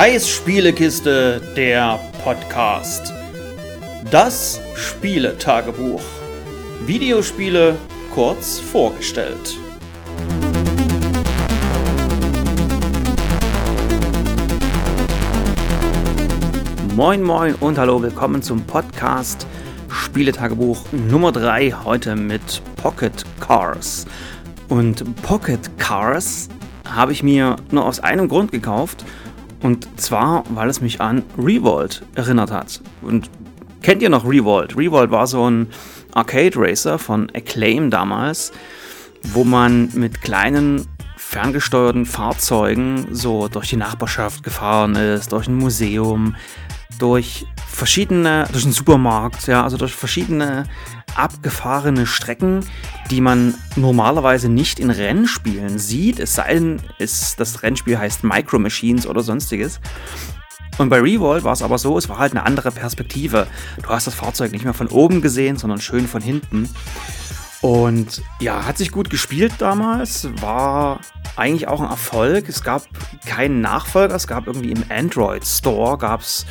Kais Spielekiste, der Podcast. Das Spieletagebuch. Videospiele kurz vorgestellt. Moin moin und hallo, willkommen zum Podcast Spieletagebuch Nummer 3, heute mit Pocket Cars. Und Pocket Cars habe ich mir nur aus einem Grund gekauft, und zwar, weil es mich an Revolt erinnert hat. Und kennt ihr noch Revolt? Revolt war so ein Arcade Racer von Acclaim damals, wo man mit kleinen ferngesteuerten Fahrzeugen so durch die Nachbarschaft gefahren ist, durch ein Museum, durch verschiedene, durch einen Supermarkt, ja, also durch verschiedene abgefahrene Strecken, die man normalerweise nicht in Rennspielen sieht, es sei denn, es, das Rennspiel heißt Micro Machines oder sonstiges. Und bei Revolt war es aber so, es war halt eine andere Perspektive. Du hast das Fahrzeug nicht mehr von oben gesehen, sondern schön von hinten. Und ja, hat sich gut gespielt damals, war eigentlich auch ein Erfolg. Es gab keinen Nachfolger, es gab irgendwie im Android Store, gab es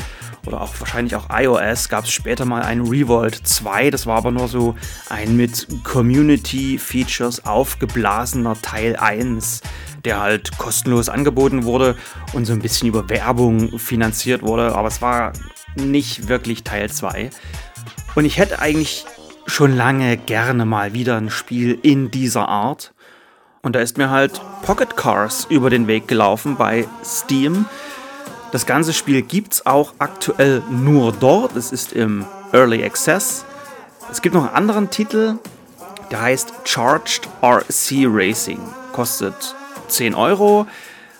oder auch wahrscheinlich auch iOS gab es später mal ein Revolt 2. Das war aber nur so ein mit Community-Features aufgeblasener Teil 1, der halt kostenlos angeboten wurde und so ein bisschen über Werbung finanziert wurde. Aber es war nicht wirklich Teil 2. Und ich hätte eigentlich schon lange gerne mal wieder ein Spiel in dieser Art. Und da ist mir halt Pocket Cars über den Weg gelaufen bei Steam. Das ganze Spiel gibt es auch aktuell nur dort. Es ist im Early Access. Es gibt noch einen anderen Titel, der heißt Charged RC Racing. Kostet 10 Euro.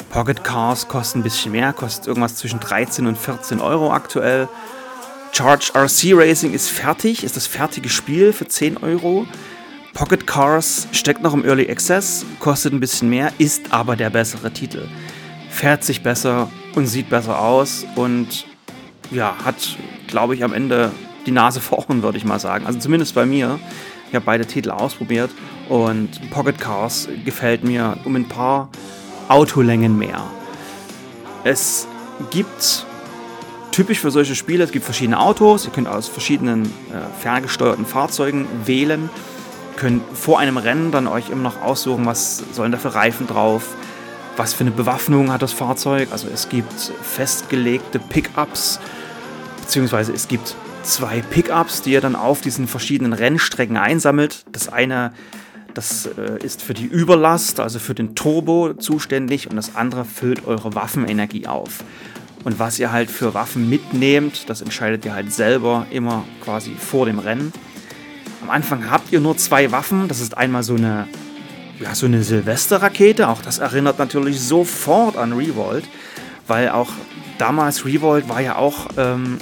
Pocket Cars kosten ein bisschen mehr, kostet irgendwas zwischen 13 und 14 Euro aktuell. Charged RC Racing ist fertig, ist das fertige Spiel für 10 Euro. Pocket Cars steckt noch im Early Access, kostet ein bisschen mehr, ist aber der bessere Titel. Fährt sich besser, und sieht besser aus und ja, hat, glaube ich, am Ende die Nase vorn, würde ich mal sagen. Also zumindest bei mir. Ich habe beide Titel ausprobiert und Pocket Cars gefällt mir um ein paar Autolängen mehr. Es gibt typisch für solche Spiele, es gibt verschiedene Autos, ihr könnt aus verschiedenen äh, ferngesteuerten Fahrzeugen wählen, könnt vor einem Rennen dann euch immer noch aussuchen, was sollen da für Reifen drauf, was für eine Bewaffnung hat das Fahrzeug. Also es gibt festgelegte Pickups, beziehungsweise es gibt zwei Pickups, die ihr dann auf diesen verschiedenen Rennstrecken einsammelt. Das eine, das äh, ist für die Überlast, also für den Turbo zuständig und das andere füllt eure Waffenenergie auf. Und was ihr halt für Waffen mitnehmt, das entscheidet ihr halt selber immer quasi vor dem Rennen. Am Anfang habt ihr nur zwei Waffen. Das ist einmal so eine ja, so eine Silvesterrakete. Auch das erinnert natürlich sofort an Revolt, weil auch damals Revolt war ja auch ähm,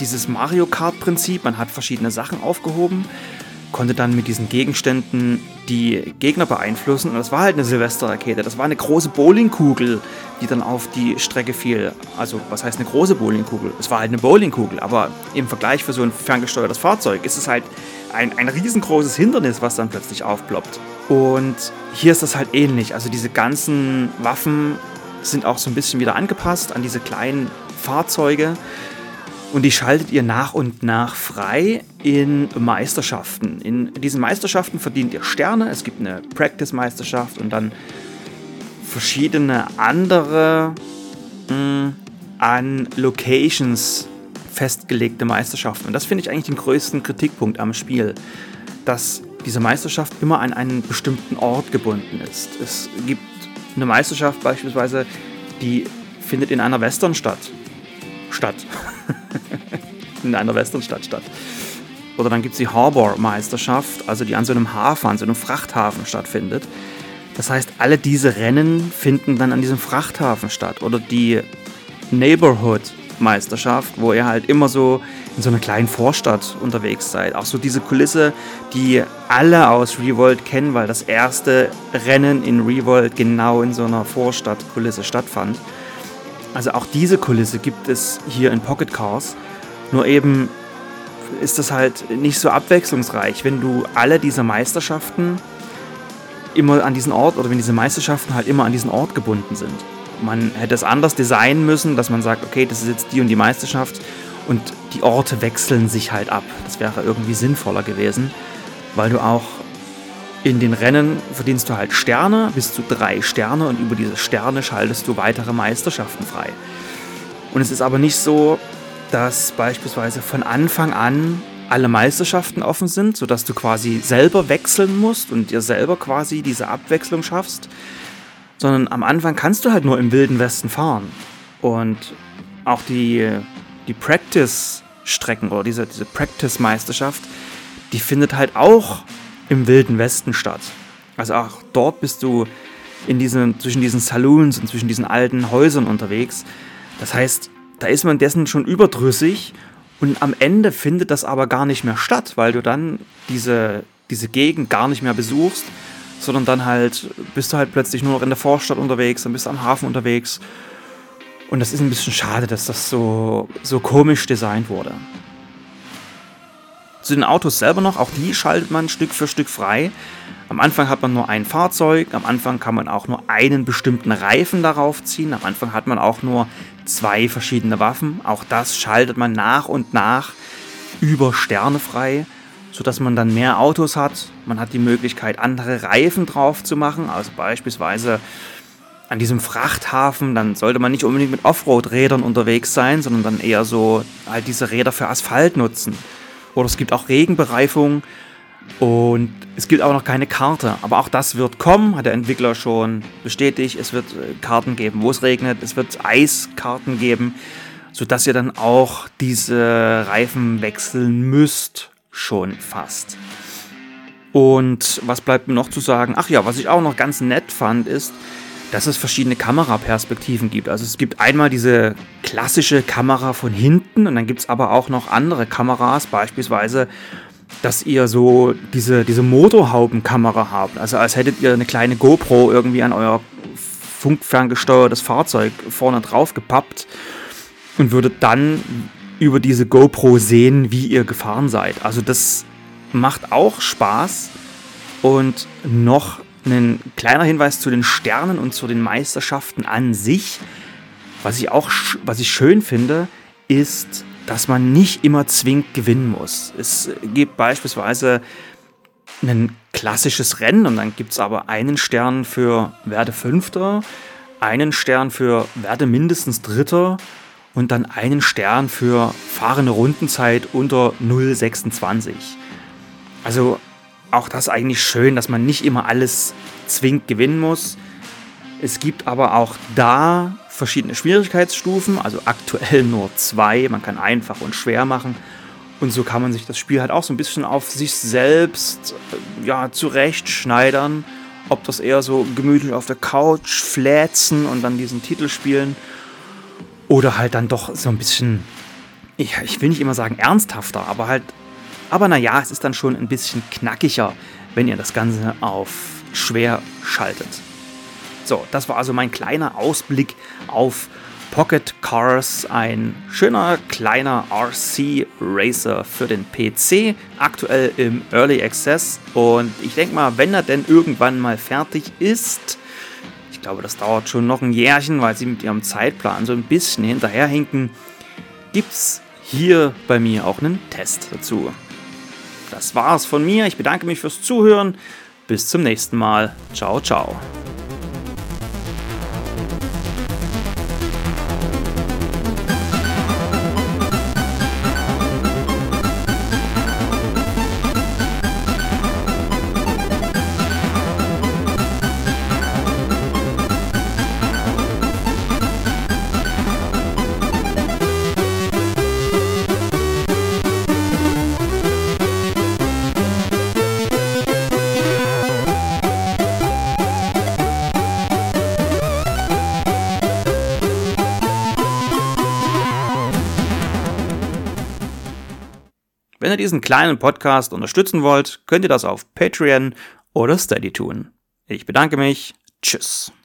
dieses Mario Kart-Prinzip. Man hat verschiedene Sachen aufgehoben, konnte dann mit diesen Gegenständen die Gegner beeinflussen. Und das war halt eine Silvesterrakete. Das war eine große Bowlingkugel, die dann auf die Strecke fiel. Also, was heißt eine große Bowlingkugel? Es war halt eine Bowlingkugel, aber im Vergleich für so ein ferngesteuertes Fahrzeug ist es halt ein, ein riesengroßes Hindernis, was dann plötzlich aufploppt. Und hier ist das halt ähnlich. Also diese ganzen Waffen sind auch so ein bisschen wieder angepasst an diese kleinen Fahrzeuge. Und die schaltet ihr nach und nach frei in Meisterschaften. In diesen Meisterschaften verdient ihr Sterne. Es gibt eine Practice-Meisterschaft und dann verschiedene andere mh, hm, an Locations festgelegte Meisterschaften. Und das finde ich eigentlich den größten Kritikpunkt am Spiel, dass diese Meisterschaft immer an einen bestimmten Ort gebunden ist. Es gibt eine Meisterschaft beispielsweise, die findet in einer Westernstadt statt. in einer Westernstadt statt. Oder dann gibt es die Harbor-Meisterschaft, also die an so einem Hafen, an so einem Frachthafen stattfindet. Das heißt, alle diese Rennen finden dann an diesem Frachthafen statt. Oder die Neighborhood Meisterschaft, wo ihr halt immer so in so einer kleinen Vorstadt unterwegs seid. Auch so diese Kulisse, die alle aus Revolt kennen, weil das erste Rennen in Revolt genau in so einer Vorstadtkulisse stattfand. Also auch diese Kulisse gibt es hier in Pocket Cars. Nur eben ist das halt nicht so abwechslungsreich, wenn du alle diese Meisterschaften immer an diesen Ort oder wenn diese Meisterschaften halt immer an diesen Ort gebunden sind. man hätte es anders designen müssen, dass man sagt, okay, das ist jetzt die und die Meisterschaft und die Orte wechseln sich halt ab. Das wäre irgendwie sinnvoller gewesen, weil du auch in den Rennen verdienst du halt Sterne, bis zu drei Sterne und über diese Sterne schaltest du weitere Meisterschaften frei. Und es ist aber nicht so, dass beispielsweise von Anfang an alle Meisterschaften offen sind, sodass du quasi selber wechseln musst und dir selber quasi diese Abwechslung schaffst, sondern am Anfang kannst du halt nur im Wilden Westen fahren. Und auch die, die Practice-Strecken oder diese, diese Practice-Meisterschaft, die findet halt auch im Wilden Westen statt. Also auch dort bist du in diesen, zwischen diesen Saloons und zwischen diesen alten Häusern unterwegs. Das heißt, da ist man dessen schon überdrüssig und am Ende findet das aber gar nicht mehr statt, weil du dann diese, diese Gegend gar nicht mehr besuchst, sondern dann halt bist du halt plötzlich nur noch in der Vorstadt unterwegs, dann bist du am Hafen unterwegs. Und das ist ein bisschen schade, dass das so, so komisch designt wurde. Zu den Autos selber noch, auch die schaltet man Stück für Stück frei. Am Anfang hat man nur ein Fahrzeug, am Anfang kann man auch nur einen bestimmten Reifen darauf ziehen, am Anfang hat man auch nur zwei verschiedene Waffen. Auch das schaltet man nach und nach über Sterne frei, sodass man dann mehr Autos hat. Man hat die Möglichkeit, andere Reifen drauf zu machen, also beispielsweise an diesem Frachthafen, dann sollte man nicht unbedingt mit Offroad-Rädern unterwegs sein, sondern dann eher so halt diese Räder für Asphalt nutzen. Oder es gibt auch Regenbereifung und es gibt auch noch keine Karte. Aber auch das wird kommen, hat der Entwickler schon bestätigt. Es wird äh, Karten geben, wo es regnet. Es wird Eiskarten geben, sodass ihr dann auch diese Reifen wechseln müsst. Schon fast. Und was bleibt mir noch zu sagen? Ach ja, was ich auch noch ganz nett fand, ist, dass es verschiedene Kameraperspektiven gibt. Also es gibt einmal diese klassische Kamera von hinten und dann gibt es aber auch noch andere Kameras, beispielsweise, dass ihr so diese, diese Motorhaubenkamera habt. Also als hättet ihr eine kleine GoPro irgendwie an euer funkferngesteuertes Fahrzeug vorne drauf gepappt und würdet dann über diese GoPro sehen, wie ihr gefahren seid. Also das macht auch Spaß und noch ein kleiner Hinweis zu den Sternen und zu den Meisterschaften an sich. Was ich auch was ich schön finde, ist, dass man nicht immer zwingend gewinnen muss. Es gibt beispielsweise ein klassisches Rennen und dann gibt es aber einen Stern für werde Fünfter, einen Stern für werde mindestens Dritter und dann einen Stern für fahrende Rundenzeit unter 0,26. Also auch das eigentlich schön, dass man nicht immer alles zwingend gewinnen muss. Es gibt aber auch da verschiedene Schwierigkeitsstufen, also aktuell nur zwei. Man kann einfach und schwer machen. Und so kann man sich das Spiel halt auch so ein bisschen auf sich selbst äh, ja, zurechtschneidern. Ob das eher so gemütlich auf der Couch fläzen und dann diesen Titel spielen. Oder halt dann doch so ein bisschen, ich, ich will nicht immer sagen ernsthafter, aber halt aber naja, es ist dann schon ein bisschen knackiger, wenn ihr das Ganze auf schwer schaltet. So, das war also mein kleiner Ausblick auf Pocket Cars, ein schöner kleiner RC Racer für den PC, aktuell im Early Access. Und ich denke mal, wenn er denn irgendwann mal fertig ist, ich glaube, das dauert schon noch ein Jährchen, weil sie mit ihrem Zeitplan so ein bisschen hinterherhinken, gibt es hier bei mir auch einen Test dazu. Das war's von mir. Ich bedanke mich fürs Zuhören. Bis zum nächsten Mal. Ciao, ciao. Ihr diesen kleinen Podcast unterstützen wollt, könnt ihr das auf Patreon oder Steady tun. Ich bedanke mich. Tschüss.